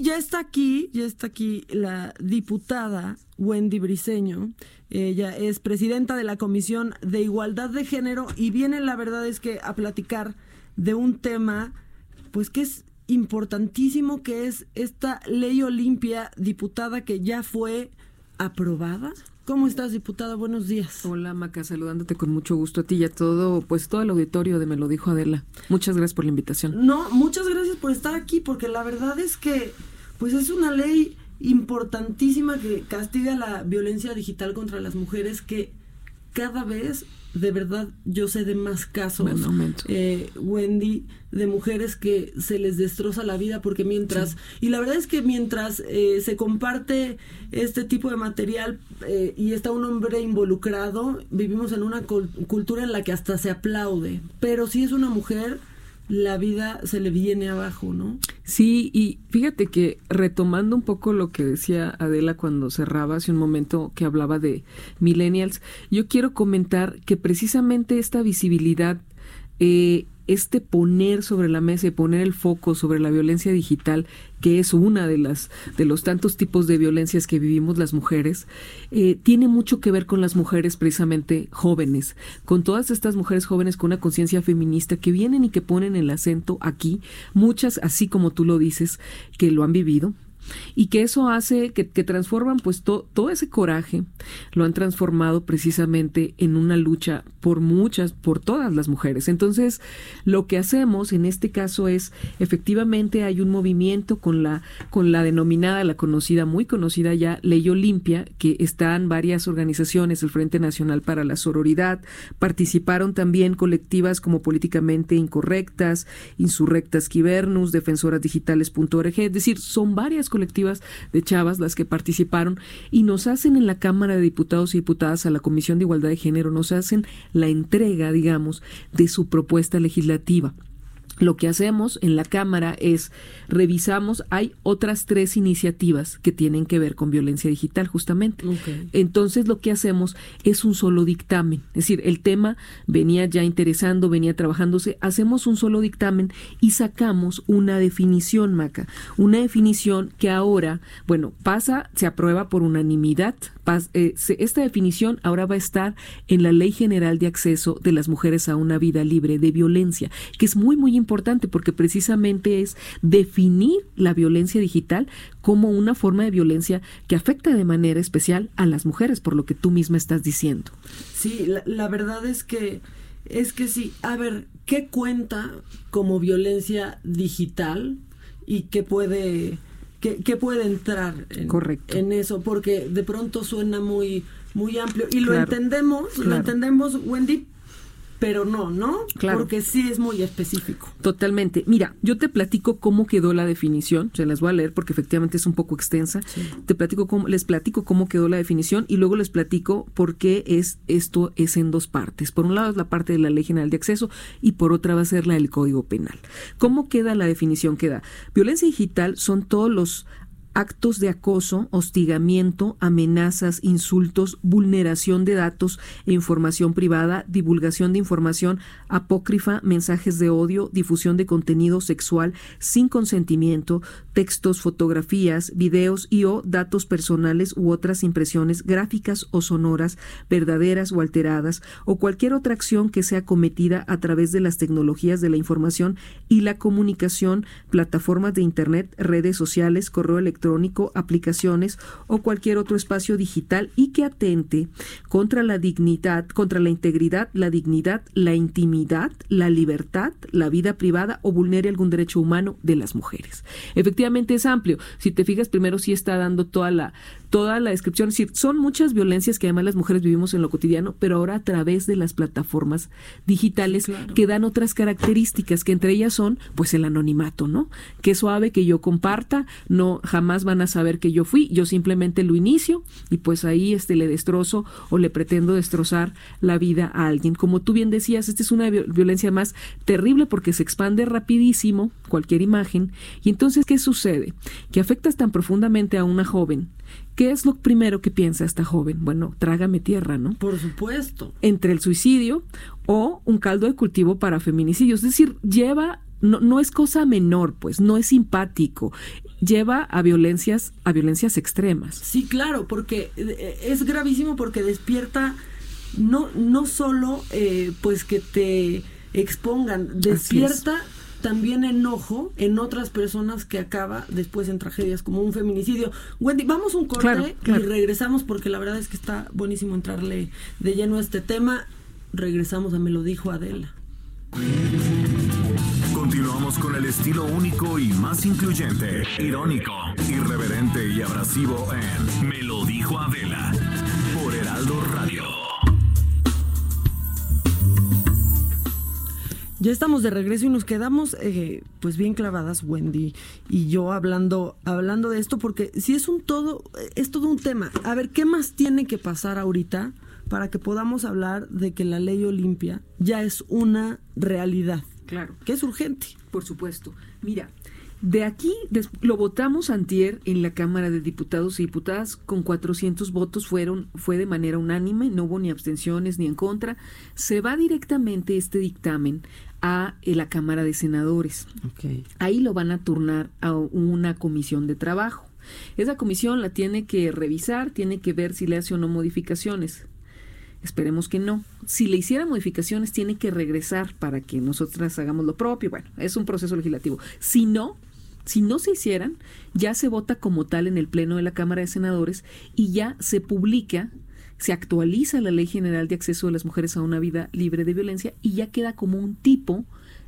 Y ya está aquí, ya está aquí la diputada Wendy Briseño. Ella es presidenta de la Comisión de Igualdad de Género y viene, la verdad es que, a platicar de un tema, pues que es importantísimo, que es esta ley Olimpia, diputada, que ya fue aprobada. ¿Cómo estás, diputada? Buenos días. Hola, Maca, saludándote con mucho gusto a ti y a todo, pues todo el auditorio de Me lo dijo Adela. Muchas gracias por la invitación. No, muchas gracias por estar aquí, porque la verdad es que, pues es una ley importantísima que castiga la violencia digital contra las mujeres que cada vez de verdad yo sé de más casos, eh, Wendy, de mujeres que se les destroza la vida porque mientras, y la verdad es que mientras eh, se comparte este tipo de material eh, y está un hombre involucrado, vivimos en una cultura en la que hasta se aplaude, pero si es una mujer, la vida se le viene abajo, ¿no? Sí, y fíjate que retomando un poco lo que decía Adela cuando cerraba hace un momento que hablaba de millennials, yo quiero comentar que precisamente esta visibilidad eh, este poner sobre la mesa y poner el foco sobre la violencia digital, que es una de las de los tantos tipos de violencias que vivimos las mujeres, eh, tiene mucho que ver con las mujeres precisamente jóvenes, con todas estas mujeres jóvenes con una conciencia feminista que vienen y que ponen el acento aquí, muchas así como tú lo dices, que lo han vivido, y que eso hace que, transforman pues todo ese coraje, lo han transformado precisamente en una lucha por muchas, por todas las mujeres. Entonces, lo que hacemos en este caso es, efectivamente hay un movimiento con la, con la denominada, la conocida, muy conocida ya, Ley Olimpia, que están varias organizaciones, el Frente Nacional para la Sororidad, participaron también colectivas como Políticamente Incorrectas, Insurrectas Quibernus, Defensoras Digitales.org, es decir, son varias colectivas de chavas las que participaron y nos hacen en la Cámara de Diputados y Diputadas a la Comisión de Igualdad de Género, nos hacen la entrega, digamos, de su propuesta legislativa lo que hacemos en la Cámara es revisamos, hay otras tres iniciativas que tienen que ver con violencia digital, justamente. Entonces lo que hacemos es un solo dictamen, es decir, el tema venía ya interesando, venía trabajándose, hacemos un solo dictamen y sacamos una definición, Maca, una definición que ahora, bueno, pasa, se aprueba por unanimidad, eh, esta definición ahora va a estar en la Ley General de Acceso de las Mujeres a una Vida Libre de Violencia, que es muy, muy importante porque precisamente es definir la violencia digital como una forma de violencia que afecta de manera especial a las mujeres, por lo que tú misma estás diciendo. Sí, la, verdad es que es que sí, a ver, ¿qué cuenta como violencia digital y qué puede ¿Qué puede entrar en, en, eso, porque de pronto suena muy, muy amplio. Y lo entendemos, lo entendemos, Wendy, pero no, ¿no? Claro. Porque sí es muy específico. Totalmente. Mira, yo te platico cómo quedó la definición, se las voy a leer porque efectivamente es un poco extensa. Te platico cómo, les platico cómo quedó la definición y luego les platico por qué es esto es en dos partes. Por un lado es la parte de la Ley General de Acceso y por otra va a ser la del Código Penal. ¿Cómo queda la definición? Queda violencia digital son todos los actos de acoso, hostigamiento, amenazas, insultos, vulneración de datos e información privada, divulgación de información apócrifa, mensajes de odio, difusión de contenido sexual sin consentimiento, textos, fotografías, videos y o datos personales u otras impresiones gráficas o sonoras, verdaderas o alteradas, o cualquier otra acción que sea cometida a través de las tecnologías de la información y la comunicación, plataformas de Internet, redes sociales, correo electrónico, electrónico, aplicaciones o cualquier otro espacio digital y que atente contra la dignidad, contra la integridad, la dignidad, la intimidad, la libertad, la vida privada o vulnere algún derecho humano de las mujeres. Efectivamente es amplio. Si te fijas, primero sí está dando toda la toda la descripción. Es decir, son muchas violencias que además las mujeres vivimos en lo cotidiano, pero ahora a través de las plataformas digitales que dan otras características, que entre ellas son, pues, el anonimato, ¿no? Que suave que yo comparta, no jamás van a saber que yo fui, yo simplemente lo inicio y pues ahí este le destrozo o le pretendo destrozar la vida a alguien. Como tú bien decías, esta es una violencia más terrible porque se expande rapidísimo cualquier imagen y entonces ¿qué sucede? Que afectas tan profundamente a una joven ¿Qué es lo primero que piensa esta joven? Bueno, trágame tierra, ¿no? Por supuesto. Entre el suicidio o un caldo de cultivo para feminicidio. Es decir, lleva, no, no es cosa menor, pues, no es simpático lleva a violencias, a violencias extremas. Sí, claro, porque eh, es gravísimo porque despierta no, no solo eh, pues que te expongan, despierta también enojo en otras personas que acaba después en tragedias como un feminicidio. Wendy, vamos un corte y regresamos porque la verdad es que está buenísimo entrarle de lleno a este tema. Regresamos a Me lo dijo Adela. Con el estilo único y más incluyente, irónico, irreverente y abrasivo en Me lo dijo Adela por Heraldo Radio. Ya estamos de regreso y nos quedamos eh, pues bien clavadas Wendy y yo hablando hablando de esto porque si es un todo es todo un tema. A ver, ¿qué más tiene que pasar ahorita para que podamos hablar de que la ley Olimpia ya es una realidad? Claro. Que es urgente. Por supuesto. Mira, de aquí lo votamos antier en la Cámara de Diputados y Diputadas con 400 votos fueron fue de manera unánime, no hubo ni abstenciones ni en contra. Se va directamente este dictamen a eh, la Cámara de Senadores. Ahí lo van a turnar a una comisión de trabajo. Esa comisión la tiene que revisar, tiene que ver si le hace o no modificaciones. Esperemos que no. Si le hiciera modificaciones, tiene que regresar para que nosotras hagamos lo propio. Bueno, es un proceso legislativo. Si no, si no se hicieran, ya se vota como tal en el Pleno de la Cámara de Senadores y ya se publica se actualiza la Ley General de Acceso de las Mujeres a una Vida Libre de Violencia y ya queda como un tipo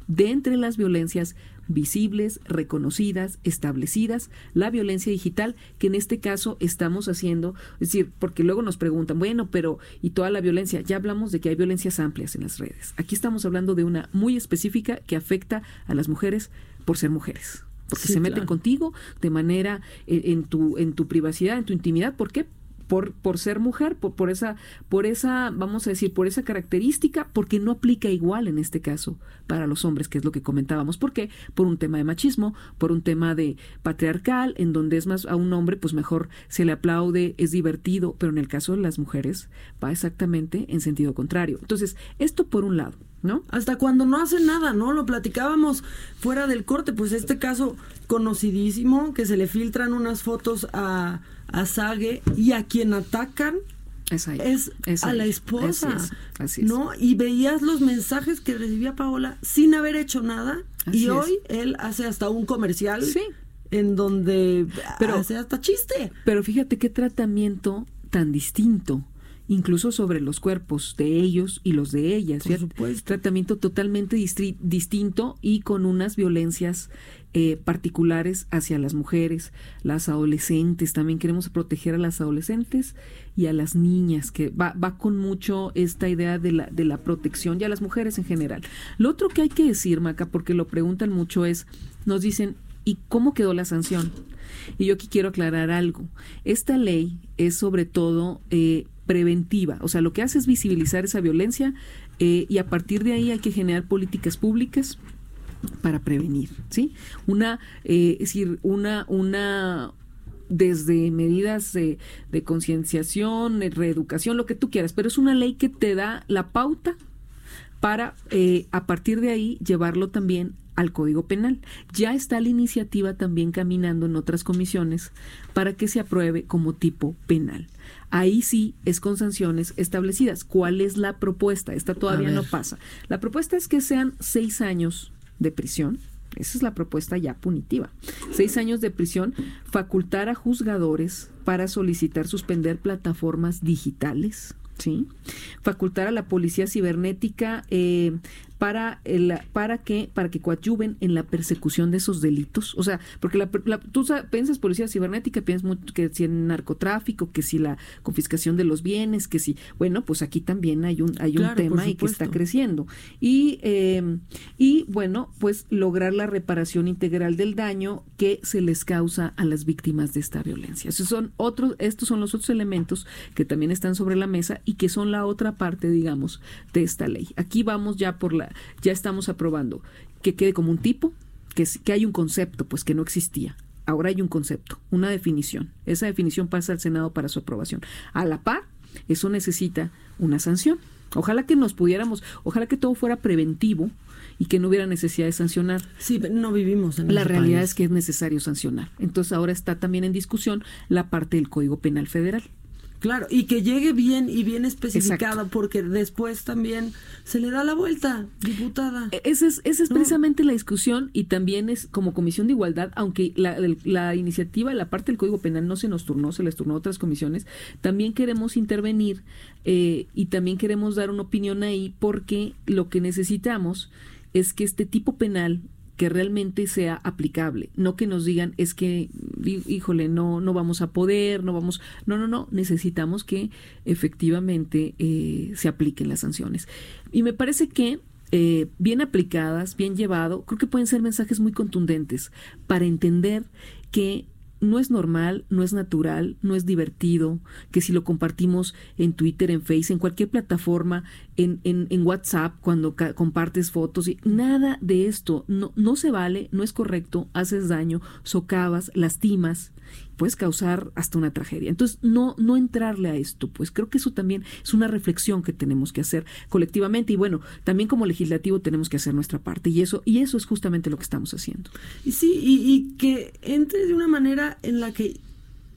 de entre las violencias visibles, reconocidas, establecidas, la violencia digital, que en este caso estamos haciendo, es decir, porque luego nos preguntan, bueno, pero ¿y toda la violencia? Ya hablamos de que hay violencias amplias en las redes. Aquí estamos hablando de una muy específica que afecta a las mujeres por ser mujeres porque se meten contigo de manera eh, en, tu en tu privacidad, en tu intimidad, ¿por qué? Por, por ser mujer, por, por, esa, por esa, vamos a decir, por esa característica, porque no aplica igual en este caso para los hombres, que es lo que comentábamos. ¿Por qué? Por un tema de machismo, por un tema de patriarcal, en donde es más a un hombre, pues mejor se le aplaude, es divertido, pero en el caso de las mujeres va exactamente en sentido contrario. Entonces, esto por un lado. ¿No? Hasta cuando no hace nada, ¿no? Lo platicábamos fuera del corte, pues este caso conocidísimo, que se le filtran unas fotos a, a Sage y a quien atacan es, a la esposa, ¿no? Y veías los mensajes que recibía Paola sin haber hecho nada y hoy él hace hasta un comercial en donde pero, hace hasta chiste. Pero fíjate qué tratamiento tan distinto incluso sobre los cuerpos de ellos y los de ellas. Por supuesto. Tratamiento totalmente distinto y con unas violencias eh, particulares hacia las mujeres, las adolescentes. También queremos proteger a las adolescentes y a las niñas, que va, va con mucho esta idea de la, de la protección y a las mujeres en general. Lo otro que hay que decir, Maca, porque lo preguntan mucho es, nos dicen, ¿y cómo quedó la sanción? Y yo aquí quiero aclarar algo. Esta ley es sobre todo eh, preventiva, o sea, lo que hace es visibilizar esa violencia eh, y a partir de ahí hay que generar políticas públicas para prevenir, ¿sí? Una, eh, es decir, una, una, desde medidas de, de concienciación, reeducación, lo que tú quieras, pero es una ley que te da la pauta para eh, a partir de ahí llevarlo también al Código Penal. Ya está la iniciativa también caminando en otras comisiones para que se apruebe como tipo penal. Ahí sí es con sanciones establecidas. ¿Cuál es la propuesta? Esta todavía no pasa. La propuesta es que sean seis años de prisión. Esa es la propuesta ya punitiva. Seis años de prisión, facultar a juzgadores para solicitar suspender plataformas digitales, ¿sí? Facultar a la policía cibernética eh, para, el, para que para que coadyuven en la persecución de esos delitos. O sea, porque la, tú piensas policía cibernética, piensas mucho que si el narcotráfico, que si la confiscación de los bienes, que si, bueno, pues aquí también hay un, hay un tema y que está creciendo. Y, em, y bueno, pues lograr la reparación integral del daño que se les causa a las víctimas de esta violencia. Esos son otros, estos son los otros elementos que también están sobre la mesa y que son la otra parte, digamos, de esta ley. Aquí vamos ya por la ya estamos aprobando que quede como un tipo, que, que hay un concepto, pues que no existía. Ahora hay un concepto, una definición. Esa definición pasa al Senado para su aprobación. A la par, eso necesita una sanción. Ojalá que nos pudiéramos, ojalá que todo fuera preventivo y que no hubiera necesidad de sancionar. Sí, no vivimos en La realidad es que es necesario sancionar. Entonces ahora está también en discusión la parte del Código Penal Federal. Claro, y que llegue bien y bien especificada, porque después también se le da la vuelta, diputada. E-, esa es, esa es precisamente la discusión y también es como Comisión de Igualdad, aunque la, la iniciativa, la parte del Código Penal no se nos turnó, se les turnó a otras comisiones, también queremos intervenir eh, y también queremos dar una opinión ahí porque lo que necesitamos es que este tipo penal que realmente sea aplicable, no que nos digan es que híjole, no no vamos a poder, no vamos, no, no, no, necesitamos que efectivamente eh, se apliquen las sanciones. Y me parece que eh, bien aplicadas, bien llevado, creo que pueden ser mensajes muy contundentes para entender que no es normal, no es natural, no es divertido, que si lo compartimos en Twitter, en Facebook, en cualquier plataforma, en, en, en WhatsApp, cuando compartes fotos, y nada de esto no, no se vale, no es correcto, haces daño, socavas, lastimas puedes causar hasta una tragedia. Entonces, no, no entrarle a esto, pues creo que eso también es una reflexión que tenemos que hacer colectivamente y bueno, también como legislativo tenemos que hacer nuestra parte y eso, y eso es justamente lo que estamos haciendo. Y sí, y, que entre de una manera en la que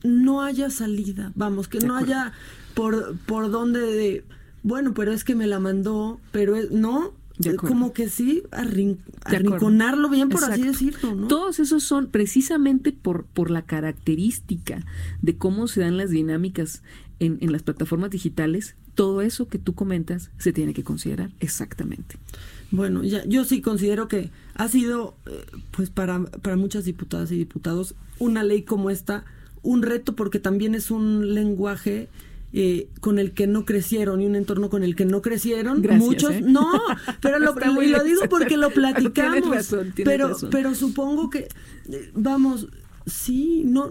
no haya salida, vamos, que no haya por, por donde de, bueno, pero es que me la mandó, pero es, no, como que sí, arrinconarlo bien, por así decirlo. ¿no? Todos esos son precisamente por, por la característica de cómo se dan las dinámicas en, en las plataformas digitales. Todo eso que tú comentas se tiene que considerar exactamente. Bueno, ya, yo sí considero que ha sido, eh, pues para, para muchas diputadas y diputados, una ley como esta, un reto porque también es un lenguaje eh, con el que no crecieron y un entorno con el que no crecieron. Muchos, ¿eh? no, pero lo, y lo digo porque lo platicamos. pero, pero supongo que, eh, vamos, sí, no,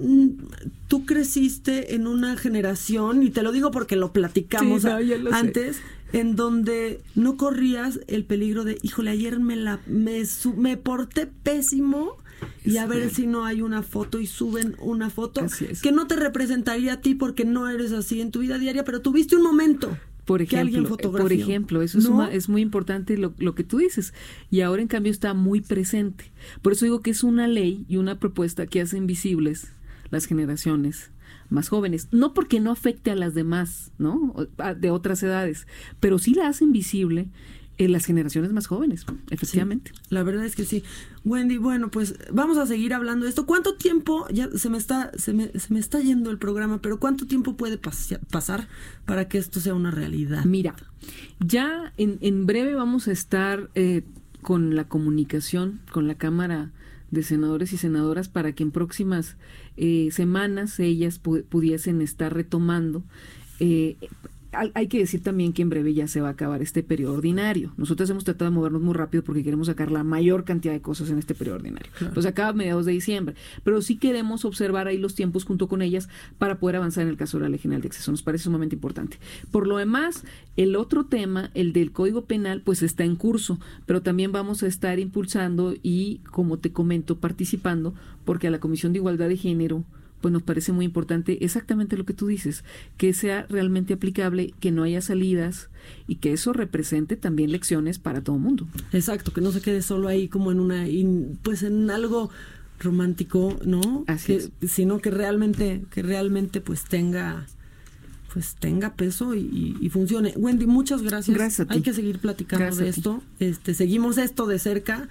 tú creciste en una generación, y te lo digo porque lo platicamos antes, en donde no corrías el peligro de, híjole, ayer me la, me, me porté pésimo y a ver si no hay una foto y suben una foto que no te representaría a ti porque no eres así en tu vida diaria, pero tuviste un momento. Por ejemplo, por ejemplo, eso es, muy importante lo, lo, que tú dices. Y ahora, en cambio, está muy presente. Por eso digo que es una ley y una propuesta que hacen visibles las generaciones más jóvenes. No porque no afecte a las demás, ¿no? De otras edades, pero sí la hacen visible en las generaciones más jóvenes, efectivamente. la verdad es que sí. Wendy, bueno, pues vamos a seguir hablando de esto. ¿Cuánto tiempo, ya se me está, se me, se me está yendo el programa, pero cuánto tiempo puede pasar para que esto sea una realidad? Mira, ya en, en breve vamos a estar eh, con la comunicación, con la Cámara de Senadores y Senadoras para que en próximas eh, semanas ellas pudiesen estar retomando eh, hay que decir también que en breve ya se va a acabar este periodo ordinario. Nosotros hemos tratado de movernos muy rápido porque queremos sacar la mayor cantidad de cosas en este periodo ordinario. Pues acaba a mediados de diciembre. Pero sí queremos observar ahí los tiempos junto con ellas para poder avanzar en el caso de la Ley General de Acceso. Nos parece sumamente importante. Por lo demás, el otro tema, el del Código Penal, pues está en curso, pero también vamos a estar impulsando y, como te comento, participando porque a la Comisión de Igualdad de Género pues nos parece muy importante exactamente lo que tú dices, que sea realmente aplicable, que no haya salidas y que eso represente también lecciones para todo el mundo. Exacto, que no se quede solo ahí como en una, pues en algo romántico, ¿no? Así Sino que realmente, que realmente pues tenga pues tenga peso y, funcione. Wendy, muchas gracias. Gracias Hay que seguir platicando de esto. Este, seguimos esto de cerca.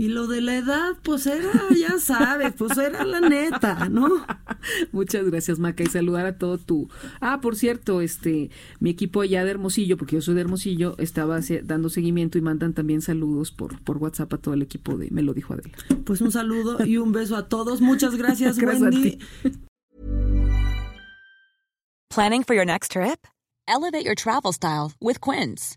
Y lo de la edad, pues era, ya sabes, pues era la neta, ¿no? Muchas gracias, Maca, y saludar a todo tu... Ah, por cierto, este, mi equipo allá de Hermosillo, porque yo soy de Hermosillo, estaba dando seguimiento y mandan también saludos por, por WhatsApp a todo el equipo de Me lo dijo Adela. Pues un saludo y un beso a todos. Muchas gracias, Wendy. Planning for your next trip? Elevate your travel style with Quince.